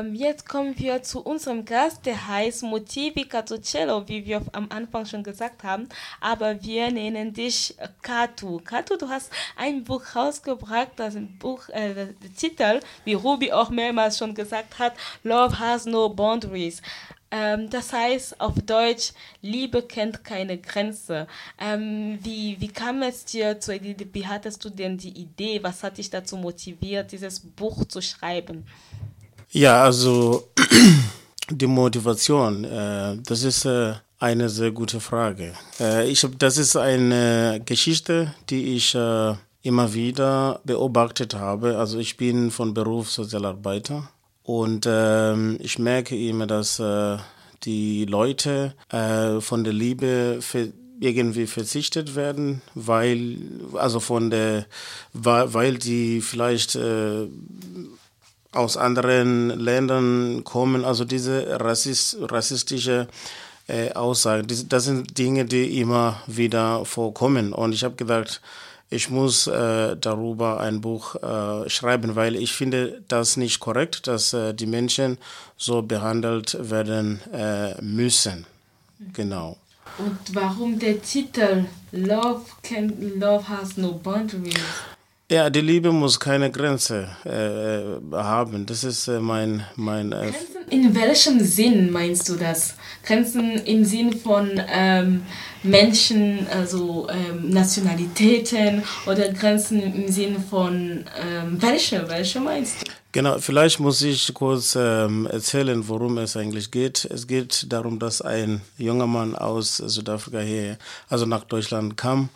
Ähm, jetzt kommen wir zu unserem Gast, der heißt Motivi Catucello, wie wir am Anfang schon gesagt haben. Aber wir nennen dich Katu. Katu, du hast ein Buch rausgebracht, das Buch, äh, der Titel, wie Ruby auch mehrmals schon gesagt hat, Love has no boundaries. Ähm, das heißt auf Deutsch, Liebe kennt keine Grenze. Ähm, wie, wie kam es dir zur Idee, wie hattest du denn die Idee, was hat dich dazu motiviert, dieses Buch zu schreiben? Ja, also die Motivation, äh, das ist äh, eine sehr gute Frage. Äh, ich das ist eine Geschichte, die ich äh, immer wieder beobachtet habe. Also ich bin von Beruf Sozialarbeiter und ähm, ich merke immer, dass äh, die Leute äh, von der Liebe irgendwie verzichtet werden, weil also von der weil die vielleicht aus anderen Ländern kommen, also diese rassist, rassistische äh, Aussagen, das sind Dinge, die immer wieder vorkommen. Und ich habe gedacht, ich muss äh, darüber ein Buch äh, schreiben, weil ich finde das nicht korrekt, dass äh, die Menschen so behandelt werden äh, müssen. Genau. Und warum der Titel Love, can, Love has no boundaries? Ja, die Liebe muss keine Grenze äh, haben. Das ist äh, mein. mein äh in welchem Sinn meinst du das? Grenzen im Sinn von ähm, Menschen, also ähm, Nationalitäten oder Grenzen im Sinn von ähm, welche? Welche meinst du? Genau, vielleicht muss ich kurz ähm, erzählen, worum es eigentlich geht. Es geht darum, dass ein junger Mann aus Südafrika hier, also nach Deutschland kam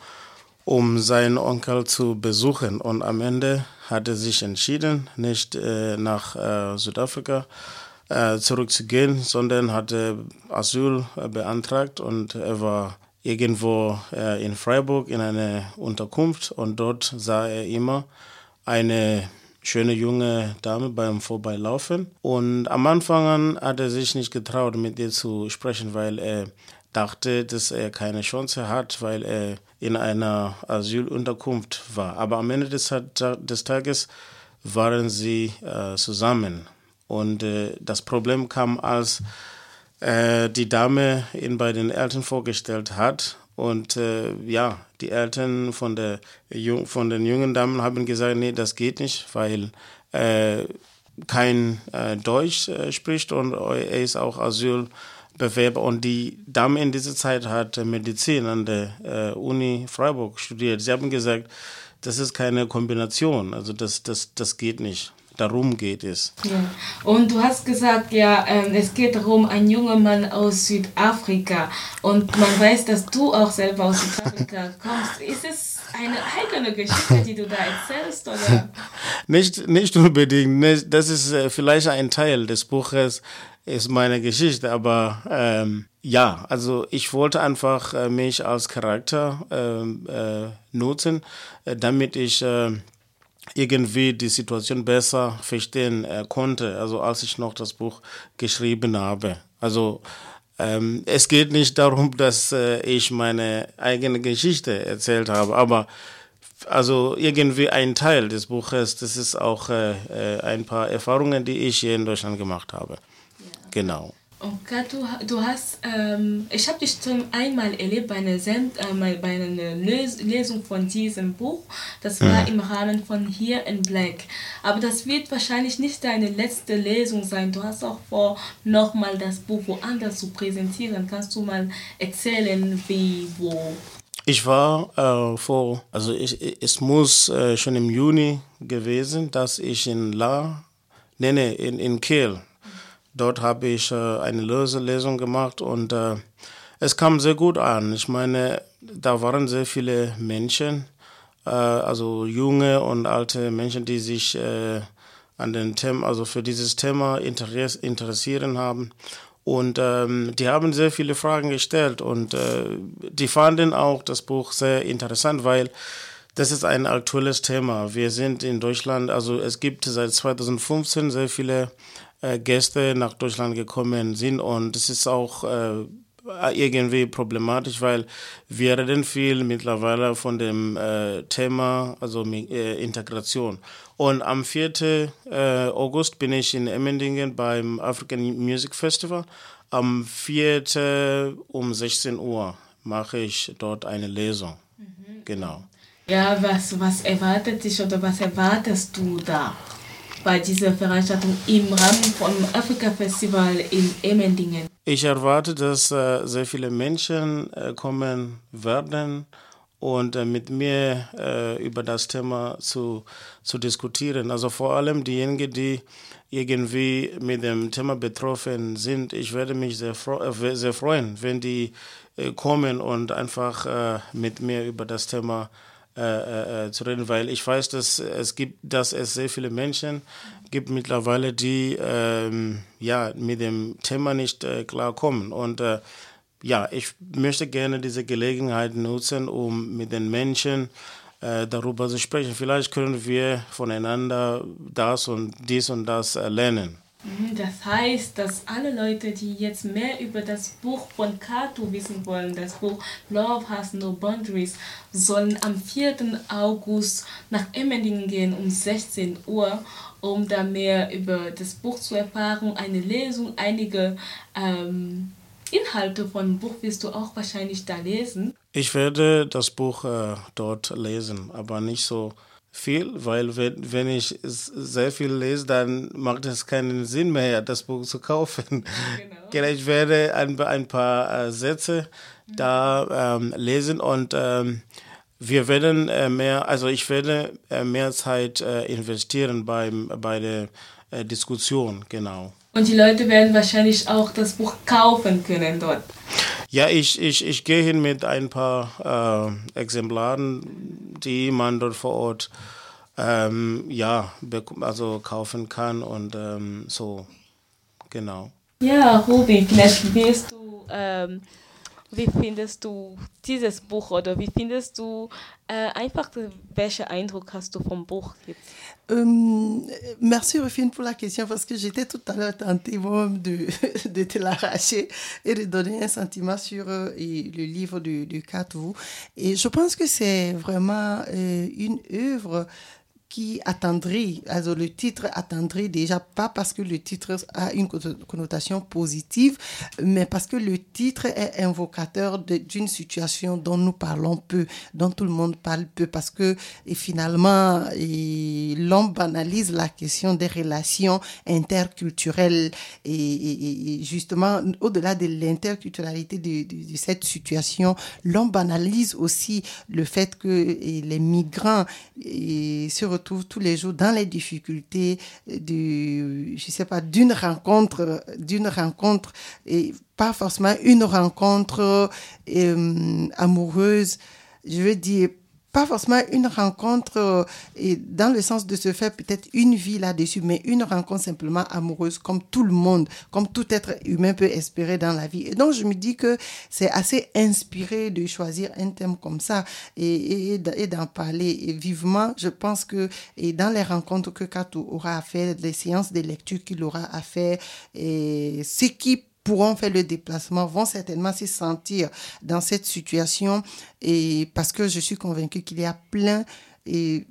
um seinen Onkel zu besuchen. Und am Ende hat er sich entschieden, nicht äh, nach äh, Südafrika äh, zurückzugehen, sondern hatte Asyl äh, beantragt und er war irgendwo äh, in Freiburg in einer Unterkunft und dort sah er immer eine schöne junge Dame beim Vorbeilaufen. Und am Anfang hat er sich nicht getraut, mit ihr zu sprechen, weil er dachte, dass er keine Chance hat, weil er in einer Asylunterkunft war. Aber am Ende des, des Tages waren sie äh, zusammen. Und äh, das Problem kam, als äh, die Dame ihn bei den Eltern vorgestellt hat. Und äh, ja, die Eltern von, der, von den jungen Damen haben gesagt, nee, das geht nicht, weil äh, kein äh, Deutsch spricht und er ist auch Asyl Bewerber. Und die Dame in dieser Zeit hat Medizin an der äh, Uni Freiburg studiert. Sie haben gesagt, das ist keine Kombination. Also das, das, das geht nicht. Darum geht es. Ja. Und du hast gesagt, ja, ähm, es geht darum, ein junger Mann aus Südafrika. Und man weiß, dass du auch selber aus Südafrika kommst. Ist es eine eigene Geschichte, die du da erzählst? Oder? Nicht, nicht unbedingt. Das ist äh, vielleicht ein Teil des Buches ist meine Geschichte. Aber ähm, ja, also ich wollte einfach äh, mich als Charakter ähm, äh, nutzen, äh, damit ich äh, irgendwie die Situation besser verstehen äh, konnte, also als ich noch das Buch geschrieben habe. Also ähm, es geht nicht darum, dass äh, ich meine eigene Geschichte erzählt habe, aber also irgendwie ein Teil des Buches, das ist auch äh, äh ein paar Erfahrungen, die ich hier in Deutschland gemacht habe. Genau. Okay, du, du hast, ähm, ich habe dich schon einmal erlebt bei einer, Send, äh, bei einer Lesung von diesem Buch. Das war mhm. im Rahmen von Here in Black. Aber das wird wahrscheinlich nicht deine letzte Lesung sein. Du hast auch vor, nochmal das Buch woanders zu präsentieren. Kannst du mal erzählen, wie, wo? Ich war äh, vor, also ich, es muss äh, schon im Juni gewesen, dass ich in La, nee, nee, in, in Kiel Dort habe ich äh, eine Löselesung gemacht und äh, es kam sehr gut an. Ich meine, da waren sehr viele Menschen, äh, also junge und alte Menschen, die sich an den Themen, also für dieses Thema interessieren haben. Und ähm, die haben sehr viele Fragen gestellt und äh, die fanden auch das Buch sehr interessant, weil das ist ein aktuelles Thema. Wir sind in Deutschland, also es gibt seit 2015 sehr viele Gäste nach Deutschland gekommen sind und es ist auch äh, irgendwie problematisch, weil wir reden viel mittlerweile von dem äh, Thema, also äh, Integration. Und am 4. Äh, August bin ich in Emmendingen beim African Music Festival. Am 4. um 16 Uhr mache ich dort eine Lesung. Mhm. Genau. Ja, was, was erwartet dich oder was erwartest du da bei dieser Veranstaltung im Rahmen vom Afrika Festival in Emmendingen? Ich erwarte, dass äh, sehr viele Menschen äh, kommen werden und äh, mit mir äh, über das Thema zu, zu diskutieren. Also vor allem diejenigen, die irgendwie mit dem Thema betroffen sind. Ich werde mich sehr, äh, sehr freuen, wenn die äh, kommen und einfach mit mir über das Thema äh, äh, zu reden, weil ich weiß, dass es gibt, dass es sehr viele Menschen gibt mittlerweile, die ähm, ja mit dem Thema nicht äh, klarkommen und äh, ja, ich möchte gerne diese Gelegenheit nutzen, um mit den Menschen äh, darüber zu sprechen. Vielleicht können wir voneinander das und dies und das lernen. Mhm, das heißt, dass alle Leute, die jetzt mehr über das Buch von Kato wissen wollen, das Buch Love Has No Boundaries, sollen am 4. August nach Emmendingen gehen um 16 Uhr, um da mehr über das Buch zu erfahren, eine Lesung, einige ähm, Inhalte von Buch wirst du auch wahrscheinlich da lesen. Ich werde das Buch äh, dort lesen, aber nicht so viel, weil wenn, wenn ich sehr viel lese, dann macht es keinen Sinn mehr, das Buch zu kaufen. Genau. Ich werde ein, ein paar äh, Sätze mhm. da ähm, lesen und ähm, wir werden äh, mehr, also ich werde äh, mehr Zeit äh, investieren beim, bei der äh, Diskussion, genau. Und die Leute werden wahrscheinlich auch das Buch kaufen können dort. Ja, ich, ich, ich gehe hin mit ein paar äh, Exemplaren, die man dort vor Ort ähm, ja, also kaufen kann und ähm, so, genau. Ja, Ruby, vielleicht wirst du ähm, wie findest du dieses Buch oder wie findest du äh, einfach, welchen Eindruck hast du vom Buch jetzt? Euh, merci Rufine pour la question parce que j'étais tout à l'heure tentée de, de te l'arracher et de donner un sentiment sur euh, le livre de, de Katou. Et je pense que c'est vraiment euh, une œuvre qui attendrit, also le titre attendrit déjà pas parce que le titre a une connotation positive, mais parce que le titre est invocateur d'une situation dont nous parlons peu, dont tout le monde parle peu, parce que et finalement l'homme banalise la question des relations interculturelles et, justement au-delà de l'interculturalité de, cette situation, l'homme banalise aussi le fait que les migrants se tous les jours dans les difficultés du, je sais pas, d'une rencontre, d'une rencontre et pas forcément une rencontre euh, amoureuse. Je veux dire, pas forcément une rencontre euh, et dans le sens de se faire peut-être une vie là-dessus, mais une rencontre simplement amoureuse comme tout le monde, comme tout être humain peut espérer dans la vie. Et donc je me dis que c'est assez inspiré de choisir un thème comme ça et, et, d'en parler vivement. Je pense que et dans les rencontres que Katou aura à faire, les séances de lecture qu'il aura à faire, et ce qui pourront faire le déplacement vont certainement se sentir dans cette situation. Et parce que je suis convaincue qu'il y a plein et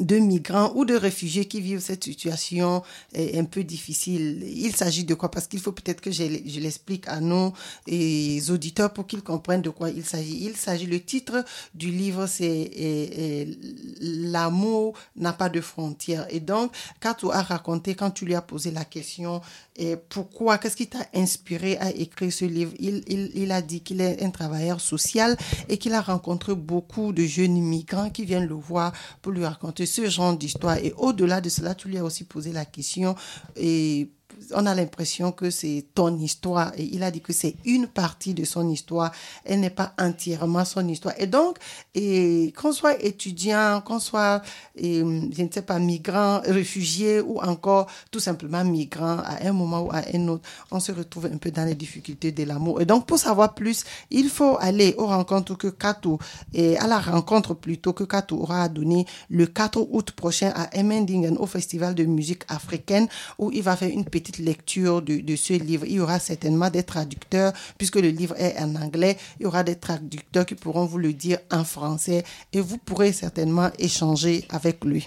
de migrants ou de réfugiés qui vivent cette situation un peu difficile. Il s'agit de quoi? Parce qu'il faut peut-être que je, l'explique à nos auditeurs pour qu'ils comprennent de quoi il s'agit. Il s'agit, le titre du livre, c'est L'amour n'a pas de frontières. Et donc, Katou a raconté, quand tu lui as posé la question, et pourquoi, qu'est-ce qui t'a inspiré à écrire ce livre? Il, il, il a dit qu'il est un travailleur social et qu'il a rencontré beaucoup de jeunes migrants qui viennent le voir pour lui raconter ce genre d'histoire. Et au-delà de cela, tu lui as aussi posé la question et on a l'impression que c'est ton histoire. Et il a dit que c'est une partie de son histoire. Elle n'est pas entièrement son histoire. Et donc, et qu'on soit étudiant, qu'on soit, je ne sais pas, migrant, réfugié ou encore tout simplement migrant à un moment ou à un autre, on se retrouve un peu dans les difficultés de l'amour. Et donc, pour savoir plus, il faut aller aux rencontres que Kato, et à la rencontre plutôt que Kato aura donné le 4 août prochain à Emmendingen au Festival de musique africaine où il va faire une petite lecture de, de, ce livre. Il y aura certainement des traducteurs, puisque le livre est en anglais. Il y aura des traducteurs qui pourront vous le dire en français et vous pourrez certainement échanger avec lui.